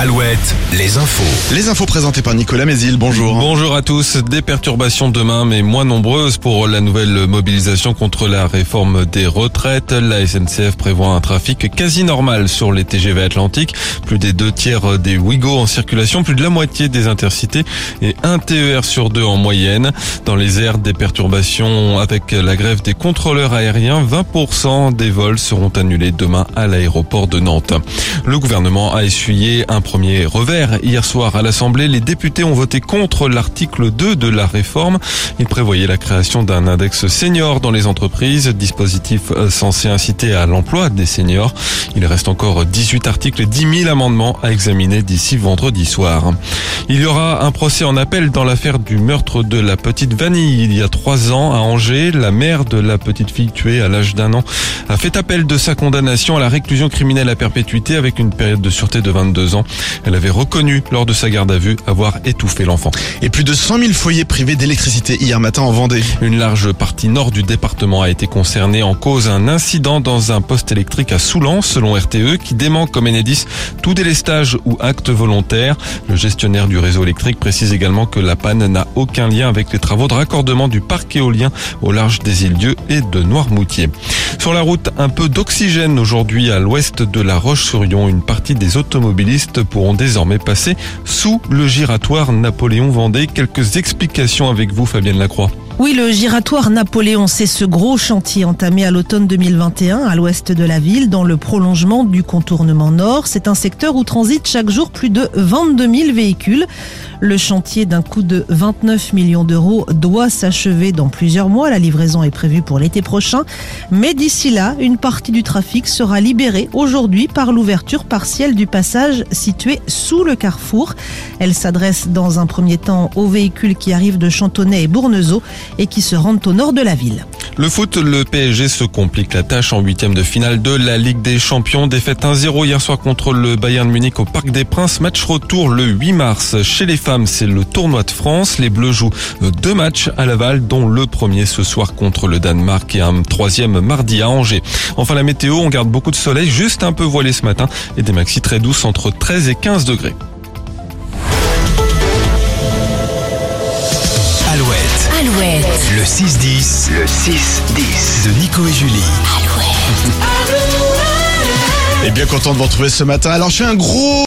Alouette, les infos. Les infos présentées par Nicolas Mézil, bonjour. Bonjour à tous. Des perturbations demain, mais moins nombreuses pour la nouvelle mobilisation contre la réforme des retraites. La SNCF prévoit un trafic quasi normal sur les TGV Atlantiques. Plus des deux tiers des Ouigo en circulation, plus de la moitié des intercités et un TER sur deux en moyenne. Dans les airs, des perturbations avec la grève des contrôleurs aériens. 20% des vols seront annulés demain à l'aéroport de Nantes. Le gouvernement a essuyé un premier revers. Hier soir à l'Assemblée, les députés ont voté contre l'article 2 de la réforme. Il prévoyait la création d'un index senior dans les entreprises, dispositif euh, censé inciter à l'emploi des seniors. Il reste encore 18 articles et 10 000 amendements à examiner d'ici vendredi soir. Il y aura un procès en appel dans l'affaire du meurtre de la petite Vanille il y a trois ans à Angers. La mère de la petite fille tuée à l'âge d'un an a fait appel de sa condamnation à la réclusion criminelle à perpétuité avec une période de sûreté de 22 ans. Elle avait reconnu lors de sa garde à vue avoir étouffé l'enfant. Et plus de 100 000 foyers privés d'électricité hier matin en Vendée. Une large partie nord du département a été concernée en cause un incident dans un poste électrique à Soulan, selon RTE, qui dément comme Enedis tout délestage ou acte volontaire. Le gestionnaire du réseau électrique précise également que la panne n'a aucun lien avec les travaux de raccordement du parc éolien au large des îles-Dieu et de Noirmoutier. Sur la route, un peu d'oxygène aujourd'hui à l'ouest de la Roche-sur-Yon. Une partie des automobilistes pourront désormais passer sous le giratoire Napoléon Vendée. Quelques explications avec vous, Fabienne Lacroix. Oui, le giratoire Napoléon, c'est ce gros chantier entamé à l'automne 2021 à l'ouest de la ville, dans le prolongement du contournement nord. C'est un secteur où transitent chaque jour plus de 22 000 véhicules. Le chantier d'un coût de 29 millions d'euros doit s'achever dans plusieurs mois. La livraison est prévue pour l'été prochain. Mais d'ici là, une partie du trafic sera libérée aujourd'hui par l'ouverture partielle du passage situé sous le carrefour. Elle s'adresse dans un premier temps aux véhicules qui arrivent de Chantonnay et Bournezeau et qui se rendent au nord de la ville. Le foot, le PSG se complique la tâche en huitième de finale de la Ligue des Champions. Défaite 1-0 hier soir contre le Bayern Munich au Parc des Princes. Match retour le 8 mars. Chez les femmes, c'est le tournoi de France. Les Bleus jouent deux matchs à Laval, dont le premier ce soir contre le Danemark et un troisième mardi à Angers. Enfin, la météo, on garde beaucoup de soleil, juste un peu voilé ce matin et des maxis très douces entre 13 et 15 degrés. Alouette, Alouette, le 6-10. Le 6-10. De Nico et Julie. Et bien content de vous retrouver ce matin. Alors je fais un gros